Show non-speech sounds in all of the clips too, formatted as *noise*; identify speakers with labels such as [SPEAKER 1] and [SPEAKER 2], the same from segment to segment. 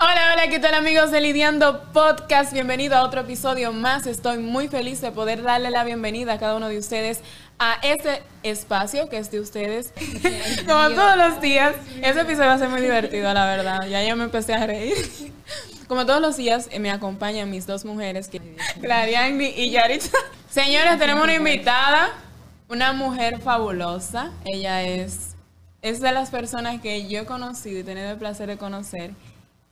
[SPEAKER 1] Hola, hola, ¿qué tal amigos de Lidiando Podcast? Bienvenido a otro episodio más. Estoy muy feliz de poder darle la bienvenida a cada uno de ustedes a este espacio que es de ustedes. *laughs* *laughs* Como todos los días, este episodio va a ser muy divertido, la verdad. Ya yo me empecé a reír. *laughs* Como todos los días, eh, me acompañan mis dos mujeres, que Clariani y Yaritza. Señores, tenemos una invitada, una mujer fabulosa. Ella es, es de las personas que yo he conocido y tenido el placer de conocer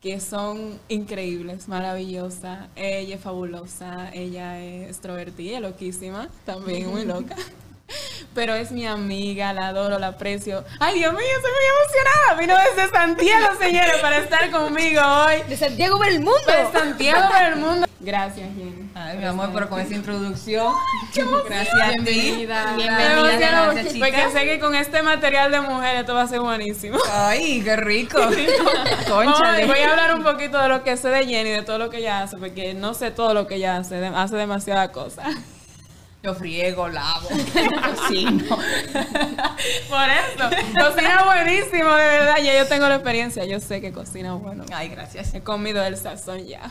[SPEAKER 1] que son increíbles, maravillosa. Ella es fabulosa, ella es extrovertida, loquísima, también muy loca. Pero es mi amiga, la adoro, la aprecio. Ay, Dios mío, estoy muy emocionada. Vino desde Santiago, señores, para estar conmigo hoy.
[SPEAKER 2] De Santiago para el mundo.
[SPEAKER 1] De Santiago para el mundo. Gracias, Jenny.
[SPEAKER 3] Ay, mi amor, pero con esa introducción.
[SPEAKER 1] Gracias a ti.
[SPEAKER 2] Bienvenida.
[SPEAKER 3] Bienvenida, gracias,
[SPEAKER 1] Porque sé que con este material de mujer esto va a ser buenísimo.
[SPEAKER 3] Ay, qué rico. *laughs* Conchale.
[SPEAKER 1] voy a hablar un poquito de lo que sé de Jenny, de todo lo que ella hace, porque no sé todo lo que ella hace, hace demasiadas cosas.
[SPEAKER 3] Yo friego, lavo, *laughs* cocino. *laughs*
[SPEAKER 1] Por eso, cocina buenísimo, de verdad, ya yo tengo la experiencia, yo sé que cocina bueno.
[SPEAKER 3] Ay, gracias.
[SPEAKER 1] He comido el sazón ya.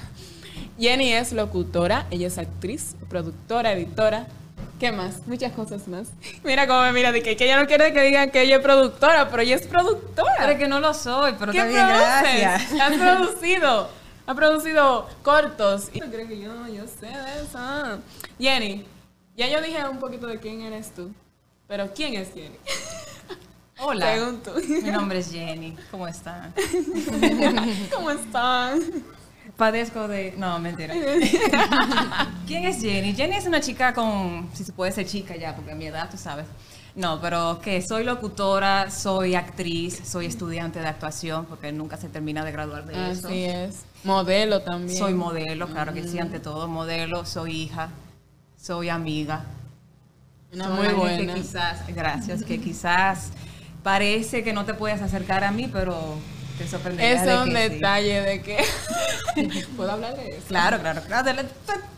[SPEAKER 1] Jenny es locutora, ella es actriz, productora, editora. ¿Qué más? Muchas cosas más. Mira cómo me mira, de que, que ella no quiere que digan que ella es productora, pero ella es productora.
[SPEAKER 3] Pero que no lo soy, pero
[SPEAKER 1] ¿Qué
[SPEAKER 3] bien,
[SPEAKER 1] produces?
[SPEAKER 3] gracias. *laughs*
[SPEAKER 1] Has producido. Ha producido cortos. Y no creo que yo, yo sé de eso. Jenny, ya yo dije un poquito de quién eres tú. Pero ¿quién es Jenny? *laughs*
[SPEAKER 3] Hola.
[SPEAKER 1] Según tú.
[SPEAKER 3] Mi nombre es Jenny. ¿Cómo están? *laughs*
[SPEAKER 1] ¿Cómo están?
[SPEAKER 3] Padezco de. No, mentira. *laughs* ¿Quién es Jenny? Jenny es una chica con. Si se puede ser chica ya, porque a mi edad, tú sabes. No, pero que soy locutora, soy actriz, soy estudiante de actuación, porque nunca se termina de graduar de eso.
[SPEAKER 1] Así es. Modelo también.
[SPEAKER 3] Soy modelo, claro que sí, ante todo modelo, soy hija, soy amiga.
[SPEAKER 1] Una
[SPEAKER 3] Soy
[SPEAKER 1] muy buena.
[SPEAKER 3] Que quizás, gracias, que quizás parece que no te puedes acercar a mí, pero te sorprenderás
[SPEAKER 1] Eso es un
[SPEAKER 3] que sí.
[SPEAKER 1] detalle de que... *laughs* ¿Puedo hablar de eso?
[SPEAKER 3] Claro, claro, claro.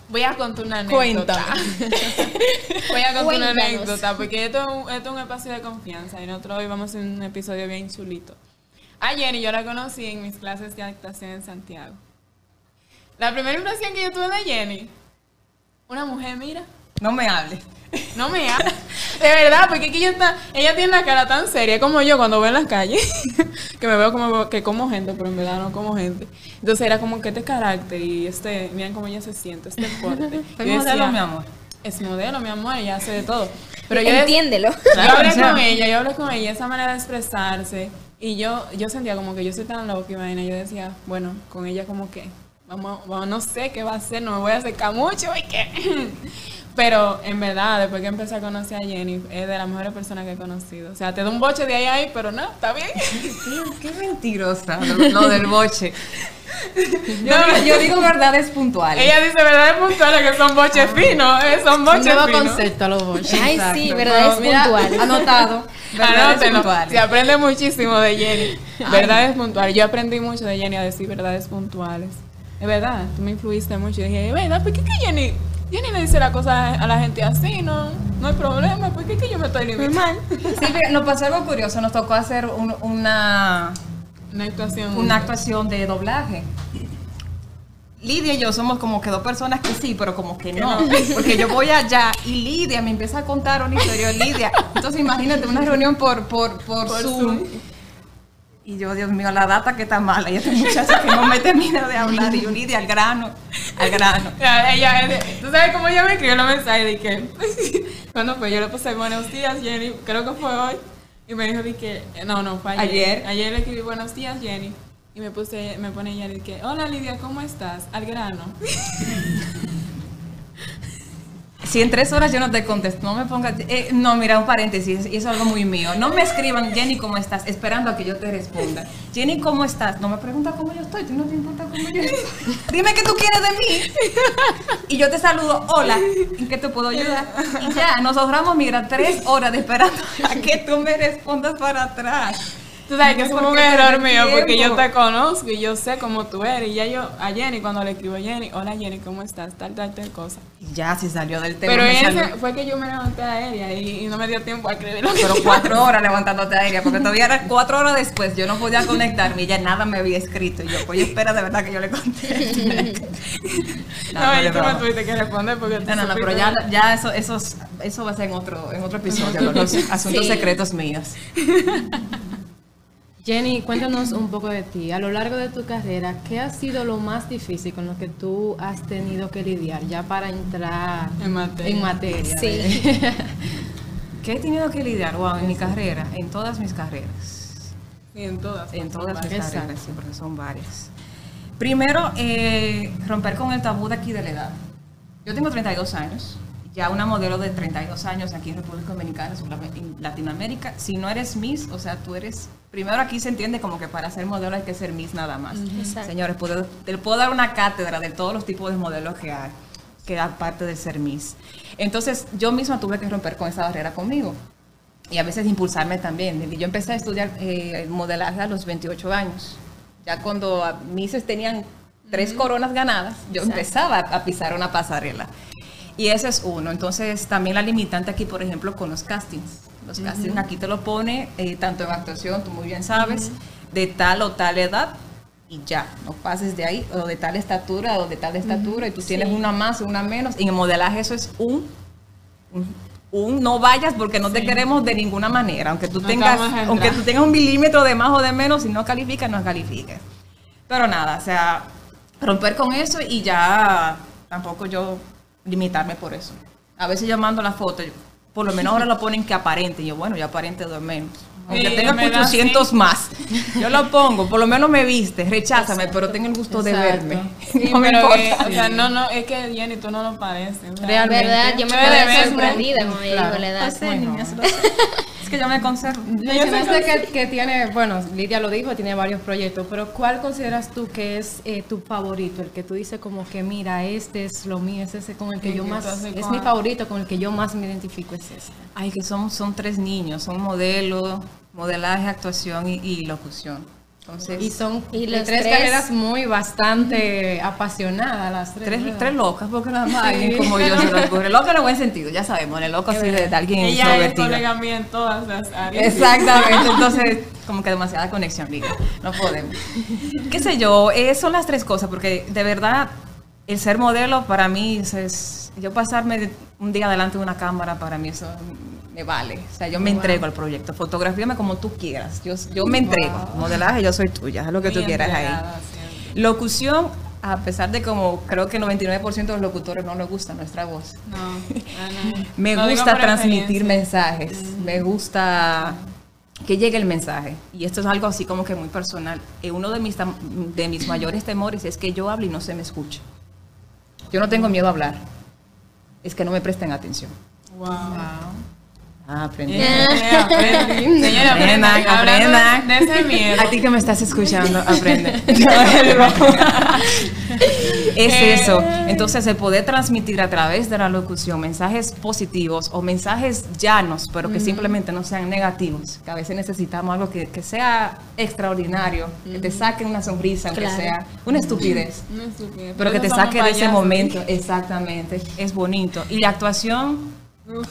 [SPEAKER 1] Voy a contar una anécdota.
[SPEAKER 3] Cuéntame. *laughs*
[SPEAKER 1] Voy a contar una anécdota, porque esto es, un, esto es un espacio de confianza y nosotros hoy vamos a hacer un episodio bien chulito. A Jenny yo la conocí en mis clases de actuación en Santiago. La primera impresión que yo tuve de Jenny, una mujer, mira,
[SPEAKER 3] No me hables.
[SPEAKER 1] no me habla. De verdad, porque es que ella, está, ella tiene la cara tan seria como yo cuando veo en las calles, *laughs* que me veo como que como gente, pero en verdad no como gente. Entonces era como que este carácter y este, miren cómo ella se siente, este.
[SPEAKER 3] Soy *laughs*
[SPEAKER 1] Yo
[SPEAKER 3] modelo, mi amor.
[SPEAKER 1] Es modelo, mi amor, ella hace de todo. Pero yo,
[SPEAKER 2] Entiéndelo.
[SPEAKER 1] yo hablé con ella, yo hablé con ella, esa manera de expresarse. Y yo, yo sentía como que yo soy tan loca, imagina. Yo decía, bueno, con ella como que, vamos, vamos, no sé qué va a hacer, no me voy a acercar mucho y que... *laughs* Pero en verdad, después que empecé a conocer a Jenny, es de las mejores personas que he conocido. O sea, te da un boche de ahí a ahí, pero no, está bien. *laughs*
[SPEAKER 3] Qué *laughs* mentirosa lo, lo del boche. Yo, digo- yo digo verdades puntuales.
[SPEAKER 1] Ella dice verdades puntuales que son boches finos, eh, son boches
[SPEAKER 4] Nuevo
[SPEAKER 1] finos.
[SPEAKER 4] concepto a los boches.
[SPEAKER 2] Ay,
[SPEAKER 3] Exacto.
[SPEAKER 2] sí, verdad es
[SPEAKER 3] Mira,
[SPEAKER 2] puntual.
[SPEAKER 3] Anotado. Verdades
[SPEAKER 1] Anótenlo.
[SPEAKER 3] puntuales.
[SPEAKER 1] Se aprende muchísimo de Jenny. Verdades puntuales. Yo aprendí mucho de Jenny a decir verdades puntuales. Es verdad, tú me influiste mucho. Y dije, ¿verdad? ¿Por qué que Jenny, Jenny le dice la cosa a la gente así? No, no hay problema. ¿Por qué que yo me estoy limitando?
[SPEAKER 3] Sí, nos pasó algo curioso. Nos tocó hacer un- una,
[SPEAKER 1] Una actuación.
[SPEAKER 3] una actuación de doblaje. Lidia y yo somos como que dos personas que sí, pero como que no. *laughs* Porque yo voy allá y Lidia me empieza a contar una historia. Lidia. Entonces imagínate una reunión por, por, por,
[SPEAKER 1] Por
[SPEAKER 3] Zoom.
[SPEAKER 1] Zoom.
[SPEAKER 3] Y yo, Dios mío, la data que está mala. Y esta muchacha que no me termina de hablar. Y yo, Lidia, al grano, al grano.
[SPEAKER 1] Ya, Ella, tú sabes cómo ella me escribió los mensajes de que *laughs* cuando fue yo le puse buenos días Jenny creo que fue hoy y me dijo de que no no fue ayer
[SPEAKER 3] Ayer.
[SPEAKER 1] ayer le escribí buenos días Jenny y me puse me pone ella de que hola Lidia cómo estás al grano *laughs*
[SPEAKER 3] Si en tres horas yo no te contesto, no me pongas. eh, no, mira, un paréntesis, y eso es algo muy mío. No me escriban, Jenny, ¿cómo estás? Esperando a que yo te responda. Jenny, ¿cómo estás? No me preguntas cómo yo estoy, tú no te importa cómo yo estoy. Dime qué tú quieres de mí. Y yo te saludo, hola, ¿en qué te puedo ayudar? Y ya, nos ahorramos, mira, tres horas de esperando a que tú me respondas para atrás.
[SPEAKER 1] Tú sabes que es
[SPEAKER 3] No,
[SPEAKER 1] como un error mío, porque yo te conozco y yo sé cómo tú eres. Y ya yo, a Jenny, cuando le escribo a Jenny, hola Jenny, ¿cómo estás? Tal, tal, tal cosa.
[SPEAKER 3] Ya, si salió del tema.
[SPEAKER 1] Pero ese fue que yo me levanté aérea y, y no me dio tiempo a escribir lo que
[SPEAKER 3] Pero cuatro horas levantándote aérea, porque todavía era *laughs* cuatro horas después, yo no podía conectarme y ya nada me había escrito. Y yo, pues espera de verdad que yo le conté. *laughs* *laughs*
[SPEAKER 1] No, y
[SPEAKER 3] de
[SPEAKER 1] tú tuviste que responder porque tú
[SPEAKER 3] No, no, no, pero ya, ya eso, eso, es- eso va a ser en otro, en otro episodio, los asuntos
[SPEAKER 2] Sí.
[SPEAKER 3] secretos míos.
[SPEAKER 2] Jenny, cuéntanos un poco de ti. A lo largo de tu carrera, ¿qué ha sido lo más difícil con lo que tú has tenido que lidiar ya para entrar
[SPEAKER 1] En materia.
[SPEAKER 2] en materia?
[SPEAKER 4] Sí. *laughs*
[SPEAKER 3] ¿Qué he tenido que lidiar? Wow, en mi carrera, en todas mis carreras.
[SPEAKER 1] Sí, en todas.
[SPEAKER 3] En todas mis carreras, sí, porque son varias. Primero, eh, romper con el tabú de aquí de la edad. Yo tengo 32 años, ya una modelo de 32 años aquí en República Dominicana, en Latinoamérica. Si no eres Miss, o sea, tú eres... Primero aquí se entiende como que para ser modelo hay que ser Miss nada más.
[SPEAKER 4] Exacto.
[SPEAKER 3] Señores, puedo, te puedo dar una cátedra de todos los tipos de modelos que hay, que aparte de ser Miss. Entonces, yo misma tuve que romper con esa barrera conmigo y a veces impulsarme también. Yo empecé a estudiar eh, modelaje a los 28 años. Ya cuando Misses tenían tres coronas ganadas, yo
[SPEAKER 4] Exacto.
[SPEAKER 3] empezaba a pisar una pasarela. Y ese es uno. Entonces, también la limitante aquí, por ejemplo, con los castings. Los castings aquí te lo pone, eh, tanto en actuación, tú muy bien sabes, de tal o tal edad y ya, no pases de ahí, o de tal estatura o de tal estatura, y tú tienes una más o una menos. Y en modelaje eso es un un, un no vayas porque no te queremos de ninguna manera, aunque tú
[SPEAKER 1] No
[SPEAKER 3] tengas, aunque tú tengas un milímetro de más o de menos, si no calificas, no califiques. Pero nada, o sea, romper con eso y ya tampoco yo limitarme por eso. A veces yo mando la foto, yo- por lo menos ahora lo ponen que aparente, y yo bueno, yo aparente dos menos. Aunque
[SPEAKER 1] Sí,
[SPEAKER 3] tenga
[SPEAKER 1] en verdad,
[SPEAKER 3] 800
[SPEAKER 1] sí.
[SPEAKER 3] más, *laughs* yo lo pongo, por lo menos me viste, recházame, pero tengo el gusto de
[SPEAKER 2] Exacto.
[SPEAKER 3] verme. *laughs*
[SPEAKER 1] Sí,
[SPEAKER 3] no me importa.
[SPEAKER 1] que, o sea, no, no, es que Jenny, tú no lo pareces.
[SPEAKER 2] Realmente.
[SPEAKER 4] ¿Verdad? Yo me
[SPEAKER 1] de
[SPEAKER 4] quedé sorprendida me
[SPEAKER 2] Claro.
[SPEAKER 4] dijo la edad.
[SPEAKER 3] Niñas, lo sé. *laughs* Es que yo me conservo.
[SPEAKER 2] Mencionaste que, que tiene, bueno, Lidia lo dijo, tiene varios proyectos, pero ¿cuál consideras tú que es eh, tu favorito? El que tú dices como que, mira, este es lo mío, es ese con el que
[SPEAKER 1] Sí,
[SPEAKER 2] yo más, es mi favorito, con el que yo más me identifico, es este.
[SPEAKER 3] Ay, que son, son tres niños, son modelo, modelaje, actuación y, y locución. Entonces,
[SPEAKER 2] Y son
[SPEAKER 4] Y
[SPEAKER 2] tres,
[SPEAKER 4] tres-
[SPEAKER 2] carreras muy bastante apasionadas las tres.
[SPEAKER 3] tres,
[SPEAKER 2] ¿verdad?
[SPEAKER 3] tres locas, porque nada más alguien como yo se lo ocurre. Loca en el buen sentido, ya sabemos, el loco así de, alguien
[SPEAKER 1] Ella es colega mía en todas las áreas.
[SPEAKER 3] Exactamente, *laughs* entonces como que demasiada conexión, diga, no podemos. ¿Qué sé yo? eh, son las tres cosas, porque de verdad el ser modelo para mí es, es- yo pasarme de- un día delante de una cámara para mí eso me vale. O sea, yo me entrego al proyecto, fotografíame como tú quieras, yo, yo me entrego. Modelaje, yo soy tuya, haz lo que
[SPEAKER 1] Muy
[SPEAKER 3] tú quieras ahí.
[SPEAKER 1] siempre.
[SPEAKER 3] Locución, a pesar de como creo que el 99% de los locutores no les gusta nuestra voz.
[SPEAKER 1] No, no, no. *laughs*
[SPEAKER 3] Me gusta transmitir mensajes, me gusta que llegue el mensaje. Y esto es algo así como que muy personal. Eh, uno de mis, de mis *laughs* mayores temores es que yo hable y no se me escuche. Yo no tengo miedo a hablar, es que no me presten atención.
[SPEAKER 1] Wow.
[SPEAKER 3] Ah, aprendí.
[SPEAKER 1] Eh, aprendí. *laughs* Señora,
[SPEAKER 3] Aprendan,
[SPEAKER 1] aprendan. De ese miedo.
[SPEAKER 3] A ti que me estás escuchando, *laughs* aprende. *laughs* es eso. Entonces, el poder transmitir a través de la locución mensajes positivos o mensajes llanos, pero que simplemente no sean negativos. Que a veces necesitamos algo que, que sea extraordinario, que te saque una sonrisa,
[SPEAKER 4] Claro.
[SPEAKER 3] sea una estupidez.
[SPEAKER 1] No es estúpido.
[SPEAKER 3] Pero que te saque de ese momento, exactamente, es bonito. Y la actuación,
[SPEAKER 1] Uf.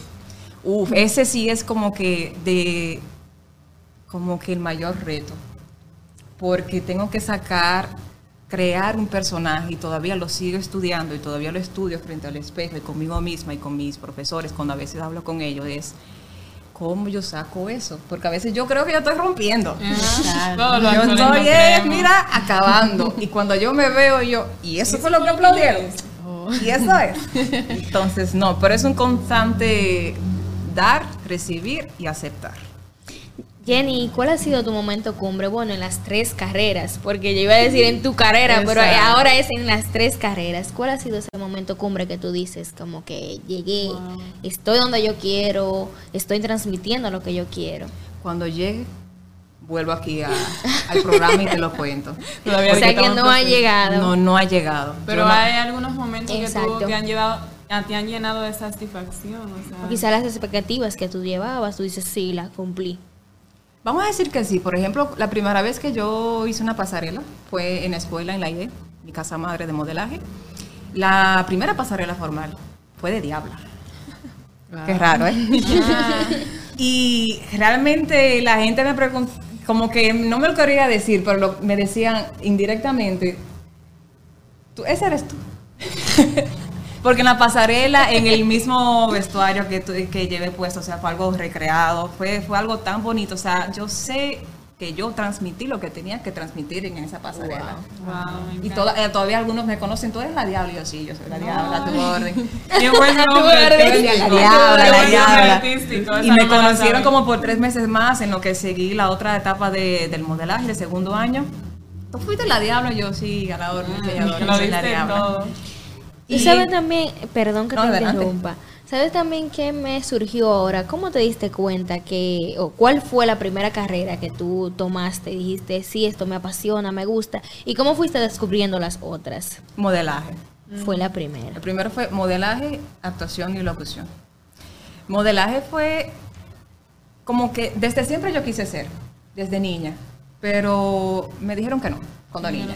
[SPEAKER 3] Uf, ese sí es como que de como que el mayor reto. Porque tengo que sacar, crear un personaje y todavía lo sigo estudiando y todavía lo estudio frente al espejo y conmigo misma y con mis profesores cuando a veces hablo con ellos es cómo yo saco eso, porque a veces yo creo que yo estoy rompiendo.
[SPEAKER 1] Los
[SPEAKER 3] Yo estoy, eh, mira, acabando. Y cuando yo me veo, yo, y eso fue lo que aplaudieron. Y eso es. *laughs* Entonces, no, pero es un constante dar, recibir y aceptar.
[SPEAKER 4] Jenny, ¿cuál ha sido tu momento cumbre? Bueno, en las tres carreras, porque yo iba a decir en tu carrera, pero ahora es en las tres carreras. ¿Cuál ha sido ese momento cumbre que tú dices, como que llegué, estoy donde yo quiero, estoy transmitiendo lo que yo quiero?
[SPEAKER 3] Cuando llegue, vuelvo aquí al programa y te lo cuento. *laughs*
[SPEAKER 4] o sea que no ha llegado.
[SPEAKER 3] No, no ha llegado.
[SPEAKER 1] Pero hay algunos momentos que tú te han llevado te han llenado de satisfacción. O,
[SPEAKER 4] o quizá las expectativas que tú llevabas, tú dices, sí, las cumplí.
[SPEAKER 3] Vamos a decir que sí. Por ejemplo, la primera vez que yo hice una pasarela fue en la escuela, en la IDE, mi casa madre de modelaje. La primera pasarela formal fue de Diabla. Qué raro, ¿eh? y realmente la gente me preguntó, como que no me lo quería decir, pero me decían indirectamente, ¿tú, ese eres tú. Porque en la pasarela, en el mismo vestuario que, que llevé puesto, o sea, fue algo recreado, fue, fue algo tan bonito. O sea, yo sé que yo transmití lo que tenía que transmitir en esa pasarela. Wow. y eh, todavía algunos me conocen, tú eres la diabla, y yo sí, yo soy la diabla, tu *laughs* orden. Qué bueno, tu orden. La diabla, la diabla. Y me conocieron como por tres meses más en lo que seguí la otra etapa de, del modelaje, el segundo año. Tú fuiste la diabla, yo sí, a la orden, ah, soy la diabla.
[SPEAKER 4] Y, sabes también, perdón que te interrumpa, ¿sabes también qué me surgió ahora? ¿Cómo te diste cuenta que, o cuál fue la primera carrera que tú tomaste y dijiste, sí, esto me apasiona, me gusta? ¿Y cómo fuiste descubriendo las otras?
[SPEAKER 3] Modelaje.
[SPEAKER 4] Fue la primera.
[SPEAKER 3] El primero fue modelaje, actuación y locución. Modelaje fue como que desde siempre yo quise ser, desde niña, pero me dijeron que no, cuando niña.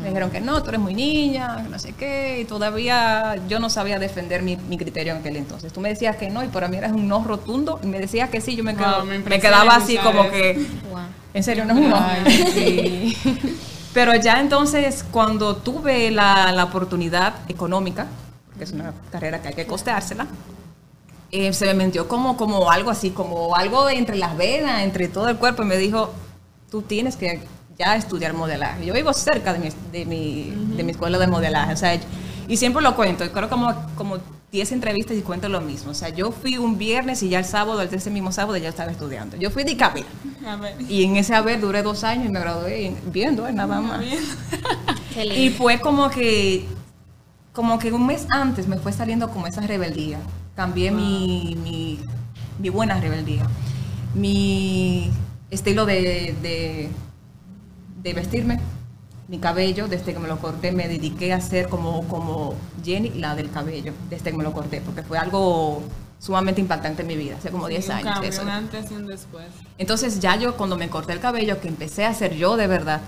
[SPEAKER 3] Me dijeron que no, tú eres muy niña, no sé qué, y todavía yo no sabía defender mi, criterio en aquel entonces. Tú me decías que no, y para mí eras un no rotundo, y me decías que sí, yo me, quedaba así como que, en serio, no es un no. *laughs* Pero ya entonces, cuando tuve la, oportunidad económica, porque es una carrera que hay que costeársela, eh, se me metió como, como algo así, como algo entre las venas, entre todo el cuerpo, y me dijo, tú tienes que ya estudiar modelaje. Yo vivo cerca de mi, de mi, de mi escuela de modelaje, o sea, y siempre lo cuento, creo como, como 10 entrevistas y cuento lo mismo. O sea, yo fui un viernes y ya el sábado, el ese mismo sábado, ya estaba estudiando. Yo fui de Capira. Y en ese haber duré dos años y me gradué viendo, ¿eh? nada más. *laughs* y fue como que, como que un mes antes me fue saliendo como esa rebeldía. Cambié mi, mi, mi, buena rebeldía. Mi estilo de de vestirme, mi cabello, desde que me lo corté, me dediqué a ser como, como Jenny, la del cabello, desde que me lo corté, porque fue algo sumamente impactante en mi vida, hace como 10 años.
[SPEAKER 1] Cambio, Un antes y un después.
[SPEAKER 3] Entonces ya yo cuando me corté el cabello, que empecé a ser yo de verdad,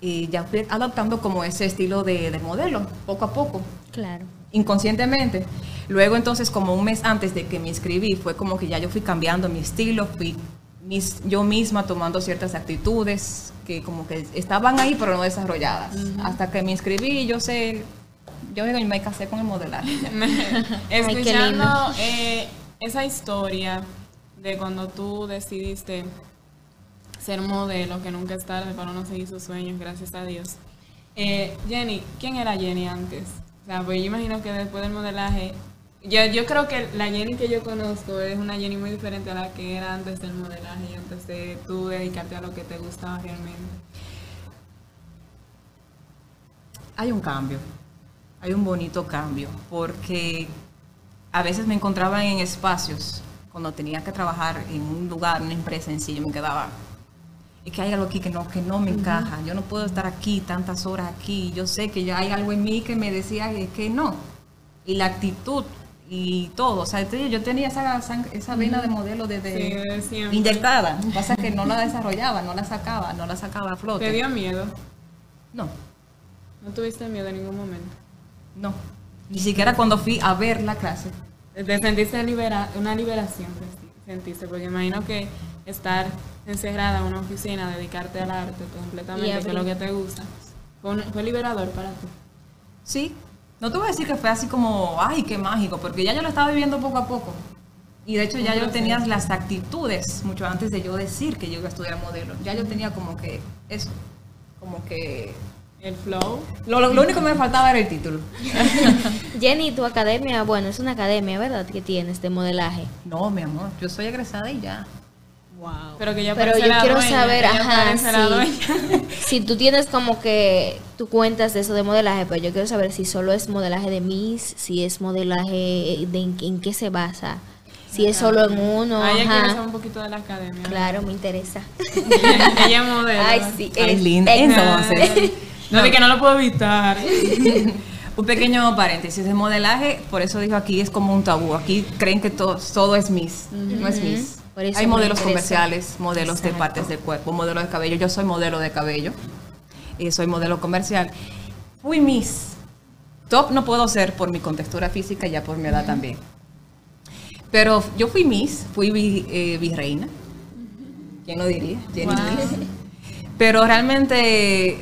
[SPEAKER 3] y ya fui adaptando como ese estilo de, de modelo, poco a poco.
[SPEAKER 4] Claro.
[SPEAKER 3] Inconscientemente. Luego entonces como un mes antes de que me inscribí, fue como que ya yo fui cambiando mi estilo, fui mis, yo misma tomando ciertas actitudes que como que estaban ahí pero no desarrolladas. Hasta que me inscribí, yo sé, yo me casé con el modelaje. *laughs* *laughs*
[SPEAKER 1] Escuchando eh, esa historia de cuando tú decidiste ser modelo, que nunca es tarde para uno seguir sus sueños, gracias a Dios. Eh, Jenny, ¿quién era Jenny antes? O sea, pues yo imagino que después del modelaje yo, yo creo que la Jenny que yo conozco es una Jenny muy diferente a la que era antes del modelaje y antes de tú dedicarte a lo que te gustaba realmente.
[SPEAKER 3] Hay un cambio, hay un bonito cambio, porque a veces me encontraba en espacios cuando tenía que trabajar en un lugar, una empresa en sí, yo me quedaba, es que hay algo aquí que no, que no me encaja, yo no puedo estar aquí tantas horas aquí, yo sé que ya hay algo en mí que me decía que no. Y la actitud y todo. O sea, yo tenía esa, esa vena de modelo desde sí, inyectada. Lo *laughs* que pasa es que no la desarrollaba, no la sacaba, no la sacaba a flote.
[SPEAKER 1] ¿Te dio miedo?
[SPEAKER 3] No.
[SPEAKER 1] ¿No tuviste miedo en ningún momento?
[SPEAKER 3] No. Ni siquiera cuando fui a ver la clase.
[SPEAKER 1] Te sentiste libera una liberación, sentiste, porque imagino que estar encerrada en una oficina, dedicarte al arte completamente, que es lo que te gusta, fue, fue liberador para ti.
[SPEAKER 3] Sí, no te voy a decir que fue así como, ay, qué mágico, porque ya yo lo estaba viviendo poco a poco. Y de hecho ya yo tenía las actitudes mucho antes de yo decir que yo iba a estudiar modelo. Ya yo tenía como que eso, como que...
[SPEAKER 1] El flow.
[SPEAKER 3] Lo, lo, único que me faltaba era el título. *laughs*
[SPEAKER 4] Jenny, tu academia, bueno, es una academia, ¿verdad? Que tienes de modelaje.
[SPEAKER 3] No, mi amor, yo soy egresada y ya.
[SPEAKER 1] Wow. Pero que ya
[SPEAKER 4] Pero yo
[SPEAKER 1] la
[SPEAKER 4] quiero
[SPEAKER 1] dueña,
[SPEAKER 4] saber,
[SPEAKER 1] ella
[SPEAKER 4] ajá, sí. *laughs* si tú tienes como que tú cuentas de eso de modelaje, pero yo quiero saber si solo es modelaje de Miss, si es modelaje de en, en qué se basa, si es solo en uno,
[SPEAKER 1] Ah, ella quiere saber un poquito de la academia.
[SPEAKER 4] Claro, me interesa. *laughs*
[SPEAKER 1] ella es modelo.
[SPEAKER 4] Ay, sí.
[SPEAKER 3] Ay,
[SPEAKER 4] es-
[SPEAKER 3] linda.
[SPEAKER 4] es-
[SPEAKER 3] Entonces, *laughs*
[SPEAKER 1] No, de que no lo puedo evitar.
[SPEAKER 3] un pequeño paréntesis. El modelaje, por eso digo aquí, es como un tabú. Aquí creen que todo, todo es Miss. No es Miss. Hay modelos comerciales, modelos de partes del cuerpo, modelos de cabello. Yo soy modelo de cabello. Y soy modelo comercial. Fui Miss. Top no puedo ser por mi contextura física, ya por mi edad también. Pero yo fui Miss, fui eh, virreina. ¿Quién lo diría? Miss. *laughs* Pero realmente,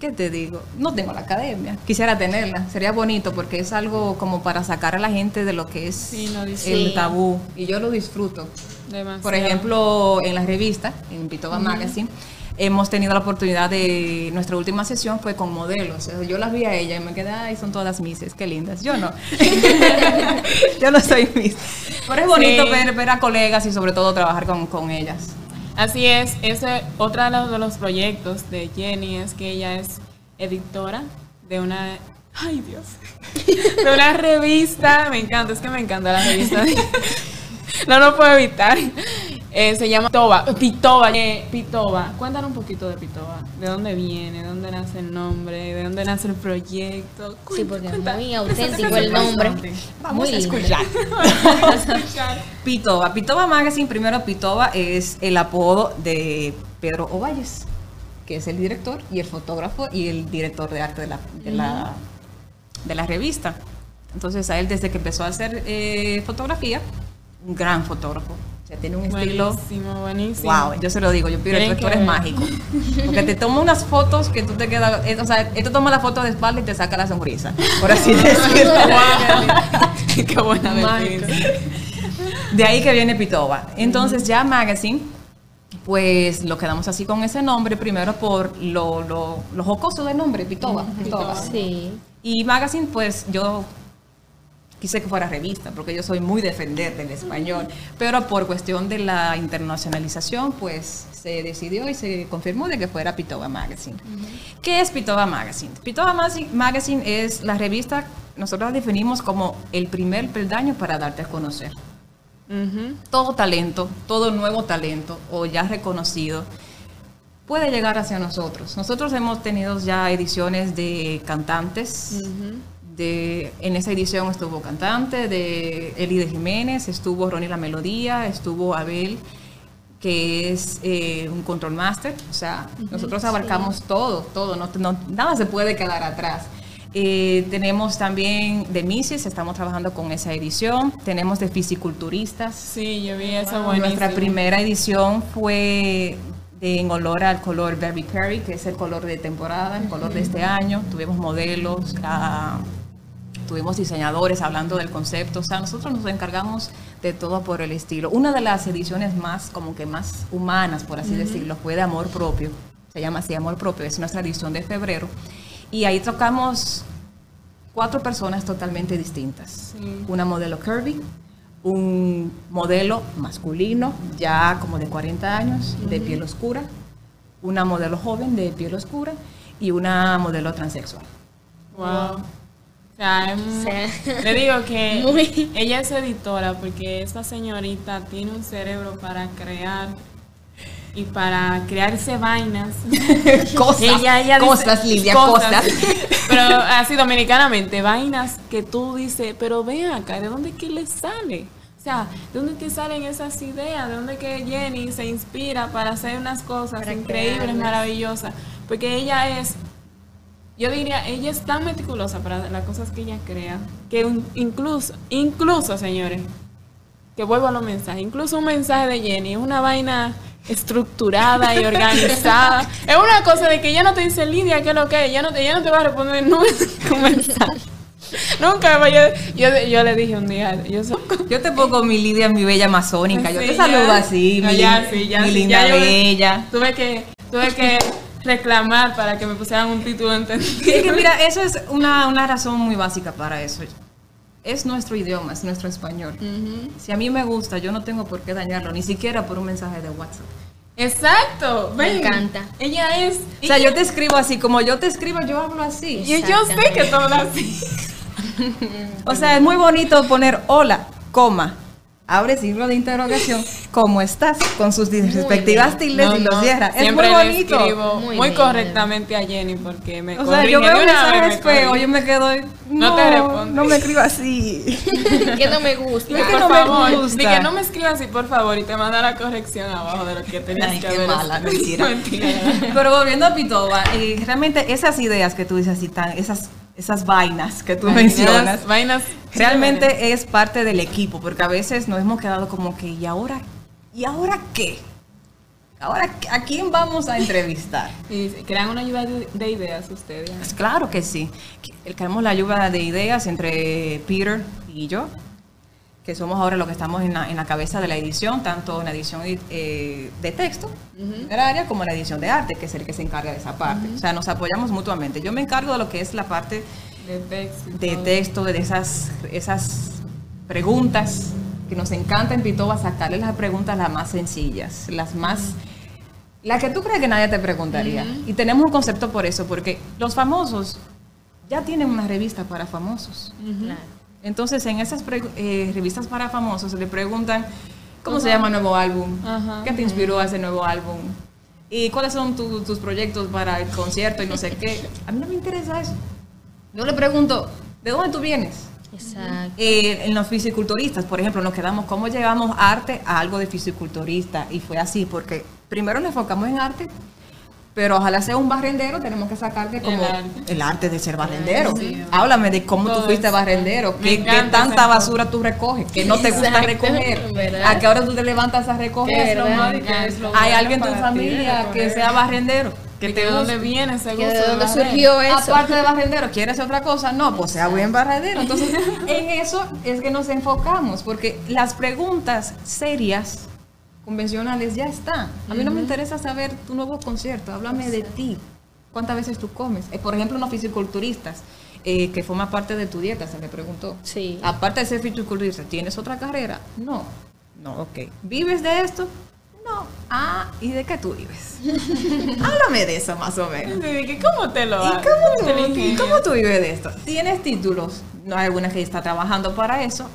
[SPEAKER 3] ¿qué te digo? No tengo la academia. Quisiera tenerla. Sería bonito porque es algo como para sacar a la gente de lo que es
[SPEAKER 1] Sí,
[SPEAKER 3] el tabú. Y yo lo disfruto.
[SPEAKER 1] Demasiado.
[SPEAKER 3] Por ejemplo, en la revista, en Pitoba Magazine, hemos tenido la oportunidad de, nuestra última sesión fue con modelos. Yo las vi a ella y me quedé, ay, son todas misses, qué lindas. Yo no. *laughs* *laughs* yo no soy miss. Pero es bonito
[SPEAKER 1] Sí.
[SPEAKER 3] ver, ver a colegas y sobre todo trabajar con, con ellas.
[SPEAKER 1] Así es, ese los, de los proyectos de Jenny es que ella es editora de una, ay Dios, *laughs* de una revista, me encanta, es que me encanta la revista, *laughs* no lo puedo evitar, Eh, se llama Pitoba, Pitoba, eh, Pitoba, cuéntanos un poquito de Pitoba, de dónde viene, de dónde nace el nombre, de dónde nace el proyecto.
[SPEAKER 4] Sí, porque es
[SPEAKER 1] Cuenta-
[SPEAKER 4] muy
[SPEAKER 1] cuenta-
[SPEAKER 4] auténtico el nombre.
[SPEAKER 3] Vamos
[SPEAKER 4] Muy
[SPEAKER 3] a escuchar. *laughs*
[SPEAKER 1] Vamos a escuchar.
[SPEAKER 3] Pitoba. Pitoba Magazine, primero Pitoba es el apodo de Pedro Ovalles, que es el director y el fotógrafo y el director de arte de la, de la, de la revista. Entonces a él desde que empezó a hacer eh, fotografía, un gran fotógrafo. O sea, tiene un estilo...
[SPEAKER 1] Buenísimo, buenísimo.
[SPEAKER 3] Wow, yo se lo digo, yo pido
[SPEAKER 1] que
[SPEAKER 3] director es
[SPEAKER 1] ver.
[SPEAKER 3] mágico. *laughs* Porque te toma unas fotos que tú te quedas, eh, o sea, él te toma la foto de espalda y te saca la sonrisa, por así *laughs* decirlo.
[SPEAKER 1] Qué *laughs* buena.
[SPEAKER 3] De ahí que viene Pitoba. Entonces ya Magazine, pues lo quedamos así con ese nombre, primero por lo, lo, lo jocoso del nombre, Pitoba. Pitoba.
[SPEAKER 4] Sí.
[SPEAKER 3] Y Magazine, pues yo quise que fuera revista, porque yo soy muy defender del español, pero por cuestión de la internacionalización, pues se decidió y se confirmó de que fuera Pitoba Magazine. ¿Qué es Pitoba Magazine? Pitoba Masi- Magazine es la revista, nosotros la definimos como el primer peldaño para darte a conocer todo talento, todo nuevo talento o ya reconocido puede llegar hacia nosotros. Nosotros hemos tenido ya ediciones de cantantes. De, en esa edición estuvo cantante de Eli de Jiménez, estuvo Ronnie La Melodía, estuvo Abel, que es eh, un control master. O sea, nosotros abarcamos todo, todo, no, no- nada se puede quedar atrás. Eh, tenemos también de Mises, estamos trabajando con esa edición. Tenemos de fisiculturistas.
[SPEAKER 1] Sí, yo vi eso buenísimo.
[SPEAKER 3] Nuestra primera edición fue de, en olor al color Berry Curry, que es el color de temporada, el color de este año. Tuvimos modelos, ah, tuvimos diseñadores hablando del concepto. O sea, nosotros nos encargamos de todo por el estilo. Una de las ediciones más, como que más humanas, por así decirlo, fue de Amor Propio. Se llama así Amor Propio, es nuestra edición de febrero. Y ahí tocamos cuatro personas totalmente distintas.
[SPEAKER 1] Sí.
[SPEAKER 3] Una modelo curvy, un modelo masculino, ya como de 40 años, de piel oscura, una modelo joven de piel oscura y una modelo transexual.
[SPEAKER 1] Wow. O sea, es mu-
[SPEAKER 4] O sea,
[SPEAKER 1] le digo que
[SPEAKER 4] muy-
[SPEAKER 1] ella es editora porque esta señorita tiene un cerebro para crear y para crearse vainas. *laughs*
[SPEAKER 3] cosas,
[SPEAKER 1] Ella- ella dice-
[SPEAKER 3] cosas, Lidia, cosas. *laughs*
[SPEAKER 1] Pero así dominicanamente, vainas que tú dices, pero ven acá, ¿de dónde que le sale? O sea, ¿de dónde que salen esas ideas? ¿De dónde que Jenny se inspira para hacer unas cosas
[SPEAKER 4] Para
[SPEAKER 1] increíbles,
[SPEAKER 4] crearlas.
[SPEAKER 1] maravillosas? Porque ella es, yo diría, ella es tan meticulosa para las cosas que ella crea, que un- incluso, incluso, señores, que vuelvo a los mensajes, incluso un mensaje de Jenny es una vaina estructurada y organizada. *laughs* es una cosa de que ella no te dice, Lidia, ¿qué es lo que es? Ella no te, ella no te va a responder nunca un mensaje. Nunca, yo, yo, yo le dije un día, yo soy...
[SPEAKER 3] Yo te pongo mi Lidia, mi bella amazónica. Yo te saludo
[SPEAKER 1] ya.
[SPEAKER 3] así, mi,
[SPEAKER 1] ya,
[SPEAKER 3] lin-
[SPEAKER 1] sí, ya,
[SPEAKER 3] mi
[SPEAKER 1] sí,
[SPEAKER 3] linda bella.
[SPEAKER 1] Tuve que, tuve que reclamar para que me pusieran un título
[SPEAKER 3] Es que
[SPEAKER 1] entendido.
[SPEAKER 3] mira, eso es una, una razón muy básica para eso. es nuestro idioma, es nuestro español. Si a mí me gusta, yo no tengo por qué dañarlo, ni siquiera por un mensaje de WhatsApp.
[SPEAKER 1] Exacto.
[SPEAKER 4] Me
[SPEAKER 1] ven,
[SPEAKER 4] encanta.
[SPEAKER 1] Ella es.
[SPEAKER 3] O sea, yo te escribo así, como yo te escribo, yo hablo así.
[SPEAKER 1] Y yo sé que todo así. *laughs*
[SPEAKER 3] O sea, es muy bonito poner hola, coma, abre signo de interrogación, ¿cómo estás? Con sus respectivas tildes
[SPEAKER 1] No,
[SPEAKER 3] y los
[SPEAKER 1] no,
[SPEAKER 3] cierra. Es muy
[SPEAKER 1] le
[SPEAKER 3] bonito.
[SPEAKER 1] escribo
[SPEAKER 4] Muy
[SPEAKER 1] muy,
[SPEAKER 4] bien.
[SPEAKER 1] correctamente a Jenny porque me
[SPEAKER 3] O sea, yo veo
[SPEAKER 1] de una vez,
[SPEAKER 3] mensajes
[SPEAKER 1] me
[SPEAKER 3] feos,
[SPEAKER 1] corrige.
[SPEAKER 3] yo me quedo.
[SPEAKER 1] No te responde.
[SPEAKER 3] No me escriba así. *laughs*
[SPEAKER 4] que no me gusta.
[SPEAKER 3] Es que
[SPEAKER 1] por
[SPEAKER 3] no me
[SPEAKER 1] favor,
[SPEAKER 3] gusta.
[SPEAKER 1] di que no me escribas así, por favor, y te manda la corrección abajo de lo que tenías
[SPEAKER 3] Ay,
[SPEAKER 1] que
[SPEAKER 3] qué mala,
[SPEAKER 1] escrito. *laughs*
[SPEAKER 3] mentira. Pero volviendo a Pitoba, eh, realmente esas ideas que tú dices así, tan, esas, esas vainas que tú
[SPEAKER 1] Vainas,
[SPEAKER 3] mencionas,
[SPEAKER 1] Vainas.
[SPEAKER 3] realmente es parte del equipo, porque a veces nos hemos quedado como que, ¿y ahora, ¿y ahora qué? Ahora, ¿a quién vamos a entrevistar? *laughs*
[SPEAKER 1] Y crean una ayuda de, de ideas ustedes.
[SPEAKER 3] Pues claro que sí. Queremos la ayuda de ideas entre Peter y yo, que somos ahora los que estamos en la, en la cabeza de la edición, tanto en la edición eh, de texto, literaria, como en la edición de arte, que es el que se encarga de esa parte. O sea, nos apoyamos mutuamente. Yo me encargo de lo que es la parte
[SPEAKER 1] De texto,
[SPEAKER 3] de esas, esas preguntas que nos encanta en Pitoba sacarle las preguntas las más sencillas, las más... Las que tú crees que nadie te preguntaría. Y tenemos un concepto por eso, porque los famosos ya tienen una revista para famosos.
[SPEAKER 4] Claro.
[SPEAKER 3] Entonces, en esas eh, revistas para famosos le preguntan, ¿cómo se llama el nuevo álbum?
[SPEAKER 1] Ajá.
[SPEAKER 3] ¿Qué te inspiró a ese nuevo álbum? ¿Y cuáles son tu- tus proyectos para el concierto y no sé qué? A mí no me interesa eso. Yo le pregunto, ¿de dónde tú vienes?
[SPEAKER 4] Exacto.
[SPEAKER 3] Eh, en los fisiculturistas, por ejemplo, nos quedamos, ¿cómo llegamos arte a algo de fisiculturista? Y fue así, porque primero nos enfocamos en arte, pero ojalá sea un barrendero, tenemos que sacarle como
[SPEAKER 1] El
[SPEAKER 3] el
[SPEAKER 1] arte.
[SPEAKER 3] de ser barrendero. Háblame de cómo tú
[SPEAKER 1] Todo
[SPEAKER 3] fuiste
[SPEAKER 1] eso.
[SPEAKER 3] barrendero, qué, qué tanta basura tú recoges, que no te gusta recoger,
[SPEAKER 4] ¿verdad?
[SPEAKER 3] a qué hora tú te levantas a recoger. Hay alguien en tu
[SPEAKER 1] ti,
[SPEAKER 3] familia que sea barrendero, que te
[SPEAKER 1] de dónde viene ese
[SPEAKER 4] Que
[SPEAKER 1] gusto
[SPEAKER 4] ¿De dónde surgió eso?
[SPEAKER 3] Aparte de barrendero, ¿quieres otra cosa? No, pues sea buen barrendero. Entonces, *laughs* en eso es que nos enfocamos, porque las preguntas serias, convencionales, ya están. A mí no me interesa saber tu nuevo concierto, háblame de ti. ¿Cuántas veces tú comes? Eh, por ejemplo, unos fisiculturistas, eh, que forma parte de tu dieta, se me preguntó.
[SPEAKER 4] Sí.
[SPEAKER 3] Aparte de ser fisiculturista, ¿tienes otra carrera? No. No, ok. ¿Vives de esto? No. Ah, ¿y de qué tú vives? *laughs* Háblame de eso más o menos.
[SPEAKER 1] ¿Cómo te lo
[SPEAKER 3] ¿Y cómo tú, *laughs* cómo tú vives de esto? ¿Tienes títulos? No hay alguna que está trabajando para eso,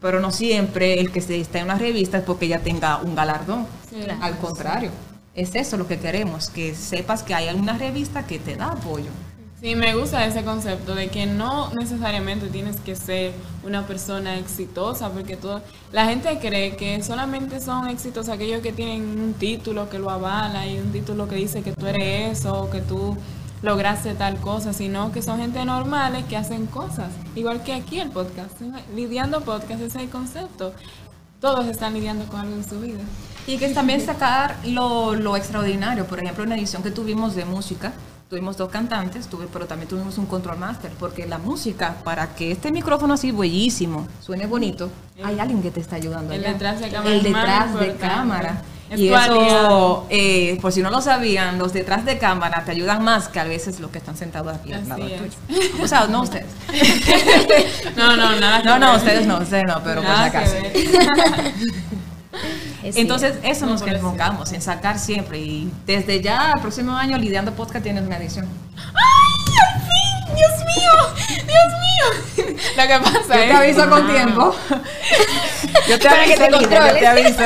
[SPEAKER 3] pero no siempre el que se está en una revista es porque ya tenga un galardón.
[SPEAKER 1] Claro.
[SPEAKER 3] Al contrario, es eso lo que queremos, que sepas que hay alguna revista que te da apoyo.
[SPEAKER 1] Sí, me gusta ese concepto de que no necesariamente tienes que ser una persona exitosa, porque todo, la gente cree que solamente son éxitos aquellos que tienen un título que lo avala y un título que dice que tú eres eso, o que tú lograste tal cosa, sino que son gente normales que hacen cosas, igual que aquí el podcast, lidiando podcast, es el concepto. Todos están lidiando con algo en su vida.
[SPEAKER 3] Y que también sacar lo, lo extraordinario. Por ejemplo, en la edición que tuvimos de música, tuvimos dos cantantes, tuve, pero también tuvimos un control master, porque la música, para que este micrófono así bellísimo, suene bonito, hay alguien que te está ayudando.
[SPEAKER 1] El
[SPEAKER 3] allá.
[SPEAKER 1] detrás de cámara
[SPEAKER 3] El detrás de
[SPEAKER 1] importante.
[SPEAKER 3] cámara.
[SPEAKER 1] Es
[SPEAKER 3] y eso, eh, por si no lo sabían, los detrás de cámara te ayudan más que a veces los que están sentados aquí al lado
[SPEAKER 1] es.
[SPEAKER 3] tuyo. O sea, no ustedes. *laughs*
[SPEAKER 1] No, no, nada.
[SPEAKER 3] No, no,
[SPEAKER 1] ver.
[SPEAKER 3] ustedes no, ustedes no, pero por si acaso. *laughs*
[SPEAKER 4] Es
[SPEAKER 3] Entonces,
[SPEAKER 4] cierto.
[SPEAKER 3] eso
[SPEAKER 1] No,
[SPEAKER 3] nos enfocamos, en sacar siempre. Y desde ya, el próximo año, Lidiando Podcast tienes una edición.
[SPEAKER 1] ¡Ay! ¡Dios mío! ¡Dios mío! Lo que pasa
[SPEAKER 3] Yo te
[SPEAKER 1] es...
[SPEAKER 3] aviso con tiempo. Yo te
[SPEAKER 4] Para que
[SPEAKER 3] aviso,
[SPEAKER 4] te
[SPEAKER 3] yo te aviso.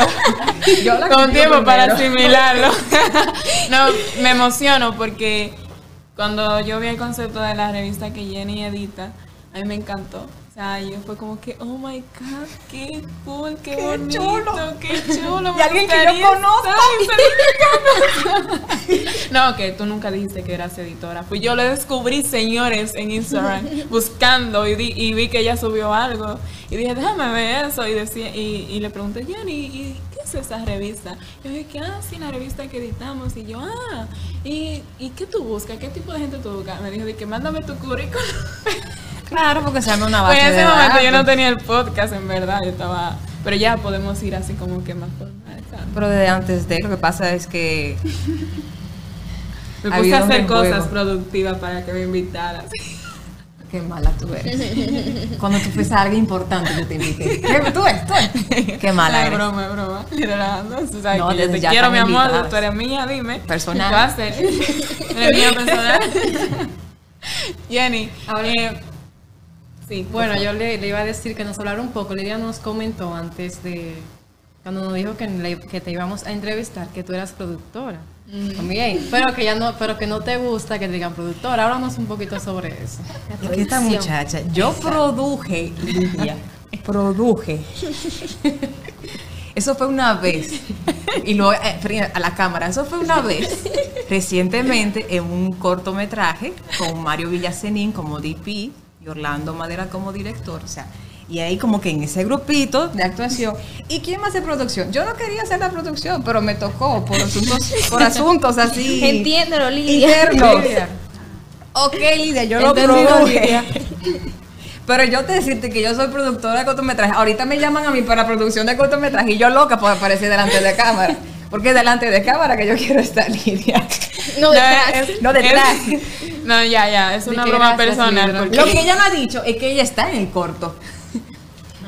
[SPEAKER 3] Yo la
[SPEAKER 1] Con tiempo para asimilarlo. *laughs* No, me emociono porque cuando yo vi el concepto de la revista que Jenny edita, a mí me encantó. Sea, yo fue como que, oh my god, qué cool, qué,
[SPEAKER 3] Qué
[SPEAKER 1] bonito,
[SPEAKER 3] chulo.
[SPEAKER 1] qué chulo. *laughs*
[SPEAKER 3] Y alguien que yo conozco. *laughs*
[SPEAKER 1] No, que tú nunca dijiste que eras editora. Pues yo lo descubrí, señores, en Instagram, *laughs* buscando y, di- y vi que ella subió algo. Y dije, déjame ver eso. Y, decía, y, y le pregunté, Jenny, ¿y qué es esa revista? Y yo dije, que, ah, sí, la revista que editamos. Y yo, ah, ¿y, ¿y qué tú buscas? ¿Qué tipo de gente tú buscas? Me dijo, de que mándame tu currículum.
[SPEAKER 3] Claro, porque se llama una
[SPEAKER 1] Pues
[SPEAKER 3] base
[SPEAKER 1] en ese
[SPEAKER 3] de
[SPEAKER 1] momento yo no tenía el podcast, en verdad. Yo estaba. Pero ya podemos ir así como que más formal. ¿sabes?
[SPEAKER 3] Pero desde antes de, lo que pasa es que *laughs*
[SPEAKER 1] Me puse a hacer cosas productivas para que me invitaras. *laughs*
[SPEAKER 3] Qué mala tú eres. *laughs* Cuando tú fuiste a alguien importante, yo te invité. ¿Qué? ¿Tú eres? ¿Tú eres? Qué mala
[SPEAKER 1] Es
[SPEAKER 3] eres.
[SPEAKER 1] broma, es broma. Relajando. Tú sabes
[SPEAKER 3] No,
[SPEAKER 1] que yo
[SPEAKER 3] desde
[SPEAKER 1] te
[SPEAKER 3] ya
[SPEAKER 1] quiero, mi amor. Tú eres mía, dime.
[SPEAKER 3] Personal.
[SPEAKER 1] ¿Qué va a hacer? Eres mía personal. Jenny.
[SPEAKER 2] Ahora-
[SPEAKER 1] eh, sí.
[SPEAKER 2] Bueno, yo le, le iba a decir que nos hablara un poco. Lidia nos comentó antes de cuando nos dijo que, le- que te íbamos a entrevistar que tú eras productora. También, pero que ya no, pero que no te gusta que te digan productora. Háblanos un poquito sobre eso.
[SPEAKER 3] Es que esta muchacha, yo produje, Lidia, produje. Eso fue una vez. Y luego, eh, a la cámara, eso fue una vez. Recientemente en un cortometraje con Mario Villacenín como DP y Orlando Madera como director. O sea, y ahí como que en ese grupito de actuación. ¿Y quién a hacer producción? Yo no quería hacer la producción, pero me tocó por asuntos, por asuntos así.
[SPEAKER 4] Entiéndelo, Lidia.
[SPEAKER 3] internos.
[SPEAKER 2] Lidia.
[SPEAKER 3] Ok, Lidia, yo lo produje. Pero yo te decirte que yo soy productora de cortometraje. Ahorita me llaman a mí para producción de cortometraje y yo loca por aparecer delante de cámara. Porque es delante de cámara que yo quiero estar, Lidia.
[SPEAKER 4] No, detrás.
[SPEAKER 1] es-
[SPEAKER 3] No, detrás.
[SPEAKER 1] es- *laughs* no, ya, ya. Es una broma personal. Porque
[SPEAKER 3] Lo que ella no ha dicho es que ella está en el corto.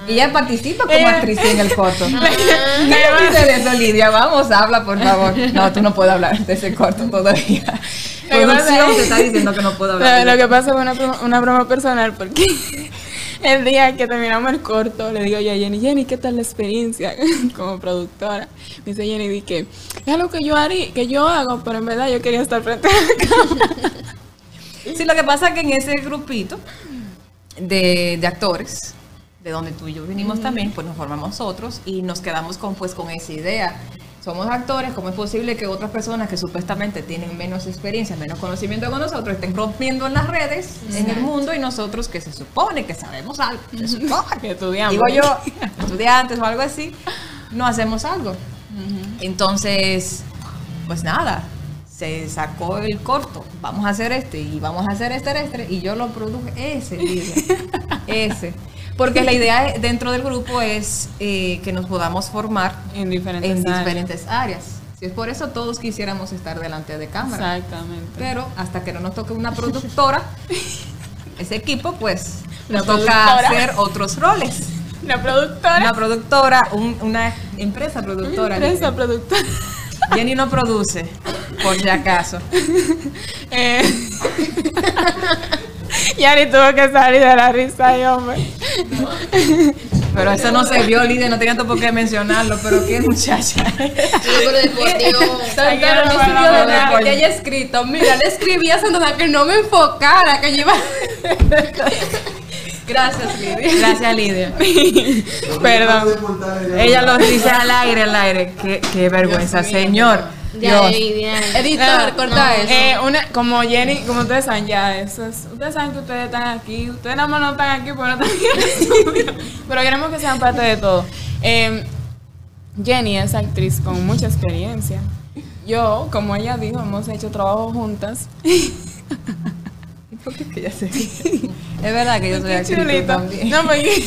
[SPEAKER 3] Y ella participa como
[SPEAKER 1] Ella-
[SPEAKER 3] actriz en el corto.
[SPEAKER 1] Ah. *laughs*
[SPEAKER 3] ¿Qué me dice de eso, Lidia? Vamos, habla, por favor. No, tú no puedes hablar de ese corto todavía.
[SPEAKER 1] Lo que pasa
[SPEAKER 3] Producción
[SPEAKER 1] es-
[SPEAKER 3] te está diciendo que no puedo *laughs*
[SPEAKER 1] Lo,
[SPEAKER 3] hablar. de
[SPEAKER 1] lo que pasa una, broma- una broma personal porque el día que terminamos el corto le digo yo a Jenny, Jenny, ¿qué tal la experiencia *laughs* como productora? Me dice Jenny, di que es algo que yo haría, que yo hago, pero en verdad yo quería estar frente a la *laughs* cámara.
[SPEAKER 3] Sí, lo que pasa es que en ese grupito de, de actores, de donde tú y yo vinimos también, pues nos formamos otros y nos quedamos con, pues, con esa idea. Somos actores, ¿cómo es posible que otras personas que supuestamente tienen menos experiencia, menos conocimiento que nosotros, estén rompiendo en las redes, en el mundo, y nosotros que se supone que sabemos algo, se supone,
[SPEAKER 1] Que estudiamos.
[SPEAKER 3] digo yo, *laughs* estudiantes o algo así, no hacemos algo. Entonces, pues nada, se sacó el corto, vamos a hacer este y vamos a hacer este, este, y yo lo produje ese, Lidia, *laughs* ese. Porque la idea dentro del grupo es eh, que nos podamos formar
[SPEAKER 1] En diferentes
[SPEAKER 3] en
[SPEAKER 1] áreas.
[SPEAKER 3] diferentes áreas. Si es por eso todos quisiéramos estar delante de cámara.
[SPEAKER 1] Exactamente.
[SPEAKER 3] Pero hasta que no nos toque una productora, *laughs* ese equipo, pues nos toca hacer otros roles. *laughs*
[SPEAKER 1] La productora.
[SPEAKER 3] Una productora, un- una empresa productora.
[SPEAKER 1] Empresa productora. *laughs*
[SPEAKER 3] Jenny no produce, por si acaso.
[SPEAKER 1] Eh, Yanni tuvo que salir de la risa, hombre. *laughs*
[SPEAKER 3] Pero eso no se vio, Lidia, no tenía por qué mencionarlo, pero qué muchacha. *laughs*
[SPEAKER 4] No, pero después.
[SPEAKER 2] Santana de nada que haya escrito. Mira, le escribí a Santana que no me enfocara, que yo iba... Gracias, Lidia.
[SPEAKER 3] Gracias, Lidia. *laughs*
[SPEAKER 1] Perdón.
[SPEAKER 3] Ella lo dice al aire, al aire. Qué, qué vergüenza, señor.
[SPEAKER 4] Ya.
[SPEAKER 2] Editor,
[SPEAKER 1] No,
[SPEAKER 2] corta eso.
[SPEAKER 1] Eh, una, como Jenny, como ustedes saben ya, eso es, ustedes saben que ustedes están aquí, ustedes nada más no están aquí porque no están aquí *laughs* en el estudio, pero queremos que sean parte de todo. Eh, Jenny es actriz con mucha experiencia. Yo, como ella dijo, hemos hecho trabajo juntas.
[SPEAKER 3] ¿Por qué que ya sé? Es verdad que yo soy
[SPEAKER 1] Qué
[SPEAKER 3] actriz
[SPEAKER 1] chulito.
[SPEAKER 3] también.
[SPEAKER 1] No, porque,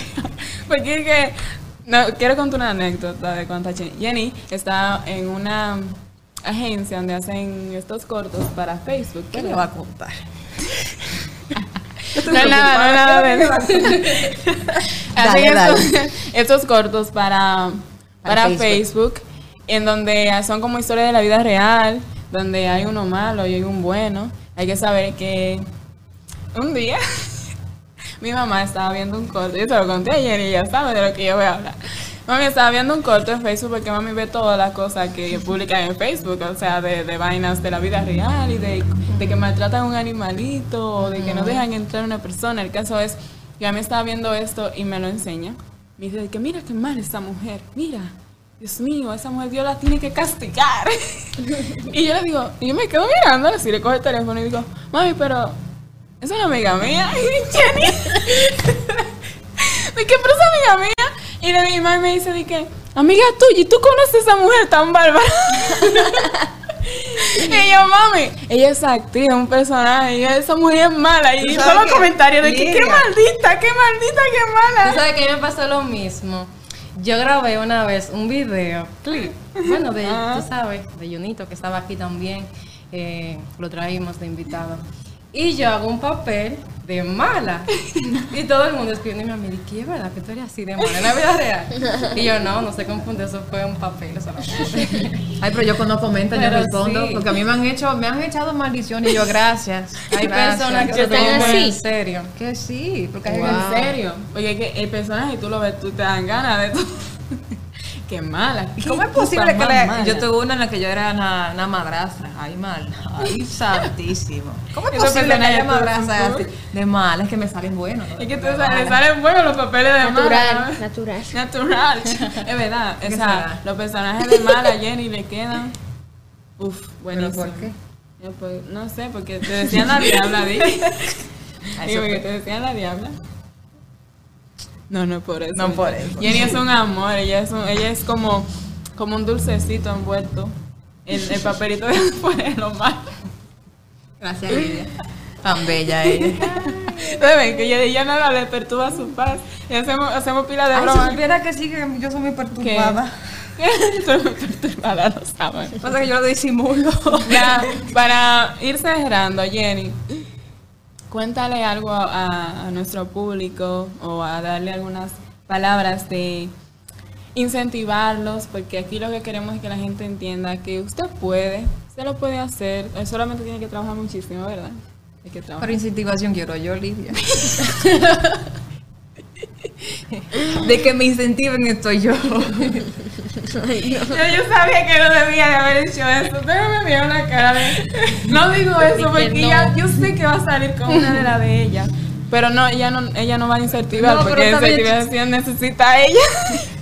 [SPEAKER 1] *laughs* porque es que, no, quiero contar una anécdota de cuando Jenny. Jenny está en una agencia donde hacen estos cortos para Facebook.
[SPEAKER 3] ¿Qué le va a contar?
[SPEAKER 1] No nada, no nada de eso. Hacen
[SPEAKER 3] Dale,
[SPEAKER 1] estos, *laughs* estos cortos para, para,
[SPEAKER 3] Para
[SPEAKER 1] Facebook.
[SPEAKER 3] Facebook.
[SPEAKER 1] en donde son como historias de la vida real, donde hay uno malo y hay un bueno. Hay que saber que un día *laughs* mi mamá estaba viendo un corto, yo se lo conté ayer y ya sabe de lo que yo voy a hablar. Mami estaba viendo un corto en Facebook porque mami ve todas las cosas que publican en Facebook, o sea, de, de vainas de la vida real y de, de que maltratan a un animalito o de que no dejan entrar a una persona. El caso es que mami estaba viendo esto y me lo enseña. Me dice que mira qué mal esta mujer, mira, Dios mío, esa mujer Dios la tiene que castigar. *laughs* y yo le digo, y yo me quedo mirando, así le cojo el teléfono y digo, mami, pero es una amiga mía. *laughs* Y Jenny, *laughs* ¿de qué pero es amiga mía? Y de mi mamá me dice, de que, amiga tuya, ¿y tú conoces a esa mujer tan bárbara? *laughs* y yo, mami, ella es actriz, un personaje, y esa mujer es mala. Y
[SPEAKER 3] ¿Tú
[SPEAKER 1] todos los comentarios de que, qué maldita, qué maldita, qué
[SPEAKER 2] Tú
[SPEAKER 1] mala.
[SPEAKER 2] sabes que a mí me pasó lo mismo. Yo grabé una vez un video, clip, bueno, de,
[SPEAKER 1] Ah.
[SPEAKER 2] tú sabes, de Junito, que estaba aquí también, eh, lo traímos de invitado. Y yo hago un papel de mala. Y todo el mundo escribiendo a mí, ¿qué es verdad que tú eres así de mala en la vida real? Y yo, no, no se confunde, eso fue un papel solamente.
[SPEAKER 3] Ay, pero yo cuando comentan yo respondo,
[SPEAKER 2] sí.
[SPEAKER 3] porque a mí me han hecho, me han echado maldición y yo gracias. *laughs*
[SPEAKER 2] Hay
[SPEAKER 3] gracias.
[SPEAKER 2] personas que se
[SPEAKER 4] ¿Están
[SPEAKER 2] toman muy en serio.
[SPEAKER 3] que sí, porque hay
[SPEAKER 1] ¿En serio? Porque es que el personaje tú lo ves, tú te dan ganas de todo. Qué mala.
[SPEAKER 3] ¿Y ¿Cómo es posible que le-
[SPEAKER 1] mala?
[SPEAKER 3] yo tuve una en la que yo era una, una madrastra? Ay, mal. Ay, *laughs* santísimo. ¿Cómo es posible que haya
[SPEAKER 1] todos
[SPEAKER 3] así? De mal, es que me salen buenos. ¿no?
[SPEAKER 1] Es que te
[SPEAKER 3] De
[SPEAKER 1] sale-
[SPEAKER 3] mala.
[SPEAKER 1] salen buenos los papeles de
[SPEAKER 4] Natural,
[SPEAKER 1] mala.
[SPEAKER 4] natural.
[SPEAKER 1] Natural. *laughs* Es verdad.
[SPEAKER 3] ¿Qué
[SPEAKER 1] O sea, los personajes de mala a Jenny le quedan. Uf,
[SPEAKER 3] ¿Pero
[SPEAKER 1] buenísimo.
[SPEAKER 3] por qué?
[SPEAKER 1] Yo, pues, no sé, porque te decían la diabla, porque *laughs*
[SPEAKER 3] fue-
[SPEAKER 1] te decían la diabla. No, no por eso.
[SPEAKER 3] No por eso.
[SPEAKER 1] Jenny es un amor, ella es, un- ella es como, como un dulcecito envuelto. El, el papelito de *laughs* lo malo.
[SPEAKER 3] Gracias, Lidia. Tan bella *laughs* ella.
[SPEAKER 1] Ven que ella, ella nada le perturba su paz. Y hacemos, hacemos pila de
[SPEAKER 3] Ay, si
[SPEAKER 1] bromas.
[SPEAKER 3] supiera que sí, que yo soy muy perturbada. *laughs*
[SPEAKER 1] Estoy muy perturbada, lo saben.
[SPEAKER 3] Pasa que yo lo disimulo.
[SPEAKER 1] Ya, para ir cerrando, Jenny, cuéntale algo a, a nuestro público o a darle algunas palabras de incentivarlos, porque aquí lo que queremos es que la gente entienda que usted puede, usted lo puede hacer, eh, solamente tiene que trabajar muchísimo, ¿verdad? Hay que trabajar.
[SPEAKER 3] Por incentivación quiero yo, Lidia. *laughs* De que me incentiven estoy yo.
[SPEAKER 1] Yo, yo sabía que no debía de haber hecho eso, pero me vieron la cara de... No digo eso porque
[SPEAKER 4] no.
[SPEAKER 1] ya, yo sé que va a salir con una de las de ella. Pero no, ella no, ella no va a incentivar
[SPEAKER 3] No,
[SPEAKER 1] porque incentivación necesita a ella.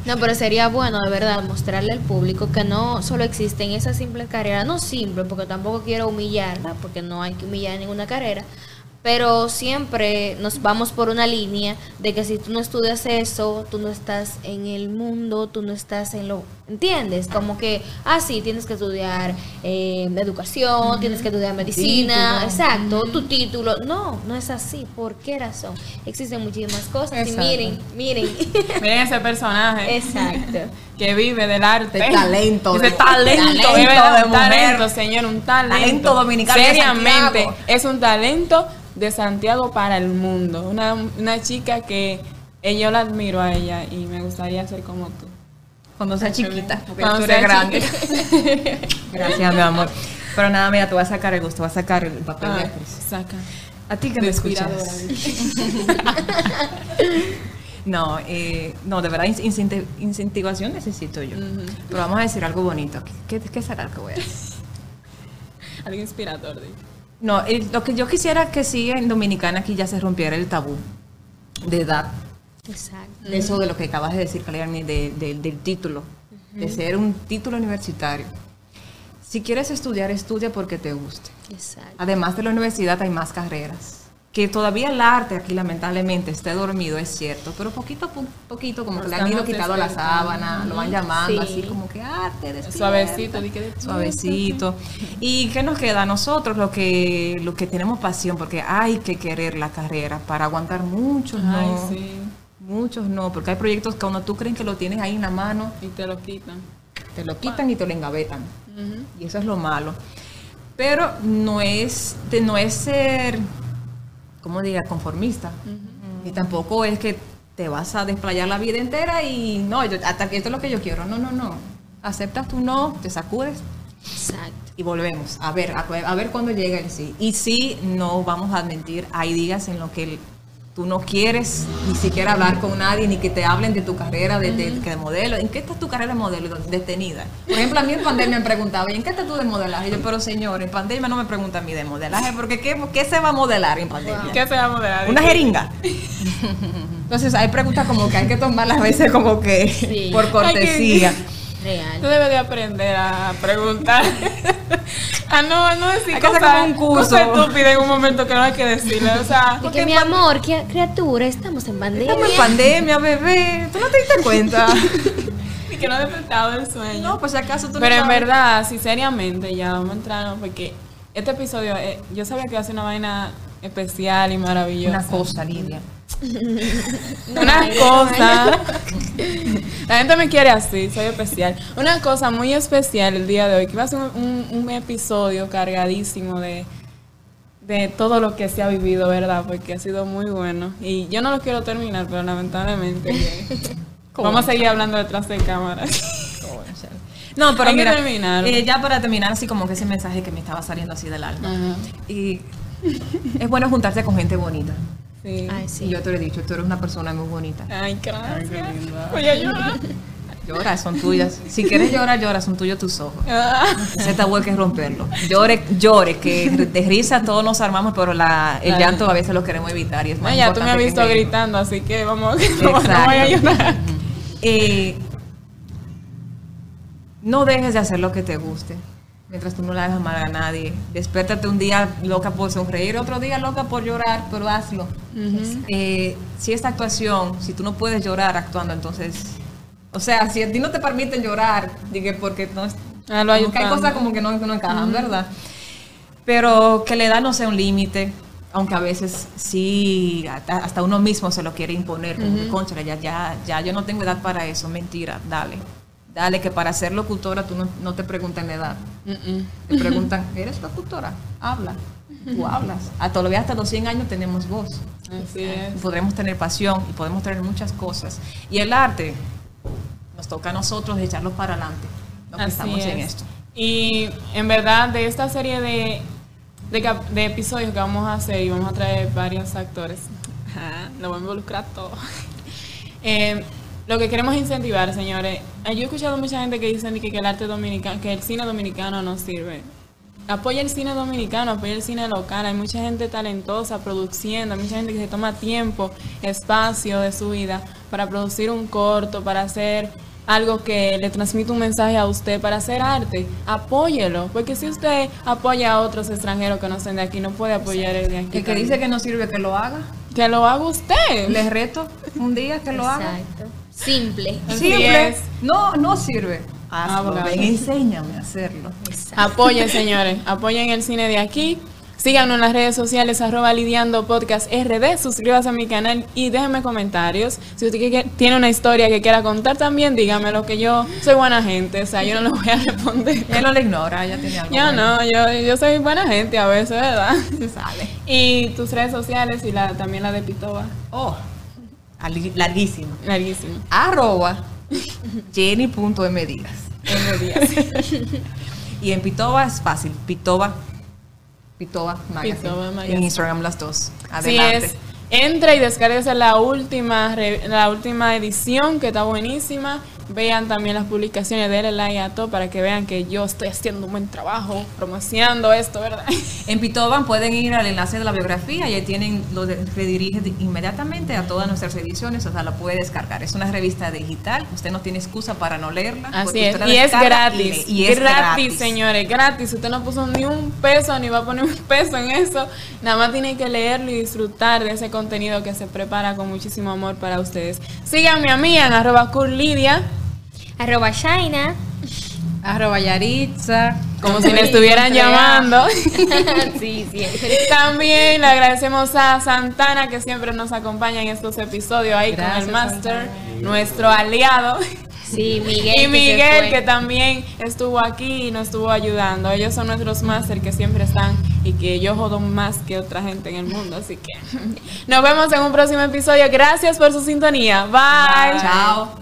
[SPEAKER 4] No, pero sería bueno de verdad mostrarle al público que no solo existen esas simples carreras, no simple, porque tampoco quiero humillarla, porque no hay que humillar ninguna carrera, pero siempre nos vamos por una línea de que si tú no estudias eso, tú no estás en el mundo, tú no estás en lo... ¿Entiendes? Como que, ah, sí, tienes que estudiar eh, educación, tienes que estudiar medicina, exacto, tu título. No, no es así. ¿Por qué razón? Existen muchísimas cosas
[SPEAKER 3] Exacto.
[SPEAKER 4] y miren, miren. *laughs*
[SPEAKER 1] Miren ese personaje
[SPEAKER 4] Exacto.
[SPEAKER 1] Que vive del arte.
[SPEAKER 3] De talento,
[SPEAKER 1] Ese
[SPEAKER 3] de-
[SPEAKER 1] talento,
[SPEAKER 3] talento
[SPEAKER 1] verdad,
[SPEAKER 3] de
[SPEAKER 1] un
[SPEAKER 3] mujer.
[SPEAKER 1] talento, señor, un talento.
[SPEAKER 3] Talento dominicano de
[SPEAKER 1] Seriamente, es un talento de Santiago para el mundo. Una, una chica que eh, yo la admiro a ella y me gustaría ser como tú.
[SPEAKER 3] Cuando sea chiquita, porque
[SPEAKER 1] Cuando
[SPEAKER 3] tú eres grande. *laughs* Gracias, mi amor. Pero nada, mira, te voy a sacar el gusto, voy a sacar el papel de
[SPEAKER 1] Ah,
[SPEAKER 3] actriz.
[SPEAKER 1] saca.
[SPEAKER 3] A ti que me escuchas. *laughs* No, eh, no, de verdad, incenti- incentivación necesito yo. Pero vamos a decir algo bonito. ¿Qué, qué será lo que voy a decir? *laughs*
[SPEAKER 1] Algo inspirador.
[SPEAKER 3] No, eh, lo que yo quisiera que sí en Dominicana aquí ya se rompiera el tabú de edad.
[SPEAKER 4] Exacto.
[SPEAKER 3] Eso de lo que acabas de decir, Caliarmi, de, de- del título, de ser un título universitario. Si quieres estudiar, estudia porque te guste.
[SPEAKER 4] Exacto.
[SPEAKER 3] Además de la universidad hay más carreras. Que todavía el arte aquí lamentablemente esté dormido, es cierto, pero poquito a po- poquito como que le han ido quitando la sábana, lo van llamando
[SPEAKER 4] Sí.
[SPEAKER 3] así como que arte, despierta.
[SPEAKER 1] Suavecito.
[SPEAKER 3] Suavecito. ¿Y qué nos queda a nosotros? Lo que, lo que tenemos pasión, porque hay que querer la carrera para aguantar muchos
[SPEAKER 1] Ay,
[SPEAKER 3] no.
[SPEAKER 1] sí.
[SPEAKER 3] Muchos no, porque hay proyectos que cuando tú crees que lo tienes ahí en la mano,
[SPEAKER 1] Y te lo quitan.
[SPEAKER 3] te lo quitan y te lo engavetan. Y eso es lo malo. Pero no es, no es ser, ¿cómo diga?, conformista. Ni tampoco es que te vas a desplayar la vida entera y no, yo- hasta que esto es lo que yo quiero. No, no, no. Aceptas tu no, te sacudes
[SPEAKER 4] Exacto.
[SPEAKER 3] y volvemos. A ver, a, a ver cuándo llega el sí. Y sí, no vamos a mentir. Hay días en los que el- tú no quieres ni siquiera hablar con nadie, ni que te hablen de tu carrera de, de- de modelo. ¿En qué está tu carrera de modelo detenida? Por ejemplo, a mí en pandemia me preguntaba, ¿y en qué estás tú de modelaje? Y yo, pero señor, en pandemia no me pregunta a mí de modelaje, porque ¿qué, qué se va a modelar en pandemia?
[SPEAKER 1] ¿Qué se va a modelar?
[SPEAKER 3] Una jeringa. *laughs* Entonces hay preguntas como que hay que tomarlas a veces como que
[SPEAKER 4] Sí.
[SPEAKER 3] por cortesía.
[SPEAKER 1] Tú
[SPEAKER 4] Real.
[SPEAKER 1] debes de aprender a preguntar. *laughs* a no, a no decir
[SPEAKER 3] Hay que hacer
[SPEAKER 1] cosas,
[SPEAKER 3] como un curso.
[SPEAKER 1] cosas estúpidas en un momento que no hay que decirle. O sea,
[SPEAKER 4] De que mi amor, ¿qué criatura, estamos en pandemia.
[SPEAKER 3] Estamos en pandemia, bebé. ¿Tú no te diste cuenta? *laughs*
[SPEAKER 1] y que no he despertado del sueño.
[SPEAKER 3] No, pues acaso tú no
[SPEAKER 1] Pero en
[SPEAKER 3] sabes.
[SPEAKER 1] verdad, sí, seriamente, ya vamos a entrar, ¿no? porque este episodio, eh, yo sabía que iba a ser una vaina especial y maravillosa.
[SPEAKER 3] Una cosa, Lidia. *laughs*
[SPEAKER 1] Una cosa. *laughs* La gente me quiere así, soy especial. Una cosa muy especial el día de hoy, que va a ser un, un- un episodio cargadísimo de, de todo lo que se ha vivido, ¿verdad? Porque ha sido muy bueno. Y yo no lo quiero terminar, pero lamentablemente *laughs* vamos a seguir hablando detrás de cámara.
[SPEAKER 3] No, pero
[SPEAKER 1] Hay que
[SPEAKER 3] mira,
[SPEAKER 1] terminar.
[SPEAKER 3] eh, ya para terminar, así como que ese mensaje que me estaba saliendo así del alma.
[SPEAKER 1] Ajá.
[SPEAKER 3] Y es bueno juntarse con gente bonita.
[SPEAKER 1] Sí.
[SPEAKER 4] Ay,
[SPEAKER 3] Y
[SPEAKER 4] sí.
[SPEAKER 3] yo te lo he dicho, tú eres una persona muy bonita.
[SPEAKER 1] Ay, gracias. Voy a llorar.
[SPEAKER 3] Llora, son tuyas. Si quieres llorar, llora, son tuyos tus ojos.
[SPEAKER 1] Ah.
[SPEAKER 3] Ese tabú hay que romperlo. Llore, llore, que de risa todos nos armamos, pero la, el llanto a veces lo queremos evitar. Y es más
[SPEAKER 1] No, ya tú me has visto gritando, así que vamos, *laughs* no, no voy a llorar.
[SPEAKER 3] Eh, no dejes de hacer lo que te guste. Mientras tú no le hagas mal a nadie. Despiértate un día loca por sonreír, otro día loca por llorar, pero hazlo. Eh, si esta actuación, si tú no puedes llorar actuando, entonces. O sea, si a ti no te permiten llorar, dije, porque no es.
[SPEAKER 1] Ah, lo
[SPEAKER 3] hay cosas como que no, no encajan, ¿verdad? Pero que la edad no sea un límite, aunque a veces sí, hasta, uno mismo se lo quiere imponer, como que, "Cónchale, ya, ya, ya yo no tengo edad para eso, mentira, dale. Dale, que para ser locutora tú no, no te preguntan la edad. Te preguntan, ¿eres locutora? Habla. Tú *laughs* hablas. A todavía hasta los 100 años tenemos voz.
[SPEAKER 1] Así es.
[SPEAKER 3] Y podremos tener pasión y podemos tener muchas cosas. Y el arte nos toca a nosotros echarlo para adelante. Los que
[SPEAKER 1] Así
[SPEAKER 3] estamos en
[SPEAKER 1] es.
[SPEAKER 3] esto.
[SPEAKER 1] Y en verdad, de esta serie de, de, episodios que vamos a hacer, y vamos a traer varios actores, lo voy a involucrar todo. *laughs* Eh, lo que queremos incentivar, señores, eh, yo he escuchado mucha gente que dicen que, que el arte dominicano, que el cine dominicano no sirve. Apoya el cine dominicano, apoya el cine local. Hay mucha gente talentosa produciendo, hay mucha gente que se toma tiempo, espacio de su vida para producir un corto, para hacer algo que le transmite un mensaje a usted, para hacer arte. Apóyelo, porque si usted apoya a otros extranjeros que no son de aquí, no puede apoyar el de aquí.
[SPEAKER 3] El que
[SPEAKER 1] también.
[SPEAKER 3] dice que no sirve que lo haga.
[SPEAKER 1] que lo haga usted.
[SPEAKER 3] Les reto un día que lo haga.
[SPEAKER 4] Exacto. Simple.
[SPEAKER 3] Simple. No, no sirve. Hazlo.
[SPEAKER 1] Abogado.
[SPEAKER 3] Ven, enséñame a hacerlo.
[SPEAKER 1] Apoyen, *laughs* señores. Apoyen el cine de aquí. Síganos en las redes sociales, arroba lidiando podcast RD. Suscríbase a mi canal y déjenme comentarios. Si usted tiene una historia que quiera contar también, dígamelo que yo soy buena gente. O sea, yo no le voy a responder. *laughs*
[SPEAKER 3] Él no le ignora, ya tiene algo.
[SPEAKER 1] Yo no, yo, yo soy buena gente a veces, ¿verdad?
[SPEAKER 3] Se sale. *laughs*
[SPEAKER 1] Y tus redes sociales y la, también la de Pitoba.
[SPEAKER 3] Oh, larguísimo.
[SPEAKER 1] Larguísimo.
[SPEAKER 3] Arroba jenny.mdigas.
[SPEAKER 1] M días. *laughs*
[SPEAKER 3] Y en Pitoba es fácil. Pitoba. Pitoba Magazine.
[SPEAKER 1] Pitoba Magazine.
[SPEAKER 3] En Instagram las dos. Adelante.
[SPEAKER 1] es. Entra y descárguese la última, la última edición que está buenísima. Vean también las publicaciones, denle like a todo para que vean que yo estoy haciendo un buen trabajo promocionando esto, ¿verdad? *laughs*
[SPEAKER 3] En Pitoban pueden ir al enlace de la biografía y ahí tienen, lo de- redirige de- inmediatamente a todas nuestras ediciones, o sea, la puede descargar. Es una revista digital, usted no tiene excusa para no leerla.
[SPEAKER 1] Así es. Y es gratis.
[SPEAKER 3] Y, y es
[SPEAKER 1] gratis,
[SPEAKER 3] gratis,
[SPEAKER 1] señores, gratis. Usted no puso ni un peso ni va a poner *laughs* un peso en eso. Nada más tiene que leerlo y disfrutar de ese contenido que se prepara con muchísimo amor para ustedes. Síganme a mí en arroba curlidia.
[SPEAKER 4] Arroba Shaina.
[SPEAKER 2] Arroba Yaritza.
[SPEAKER 1] Como si me estuvieran llamando. *laughs*
[SPEAKER 4] sí, sí.
[SPEAKER 1] También le agradecemos a Santana que siempre nos acompaña en estos episodios ahí con el Master, nuestro aliado.
[SPEAKER 4] Sí, Miguel.
[SPEAKER 1] Y Miguel que también estuvo aquí y nos estuvo ayudando. Ellos son nuestros Master que siempre están y que yo jodo más que otra gente en el mundo. Así que *laughs* nos vemos en un próximo episodio. Gracias por su sintonía. Bye.
[SPEAKER 3] Chao.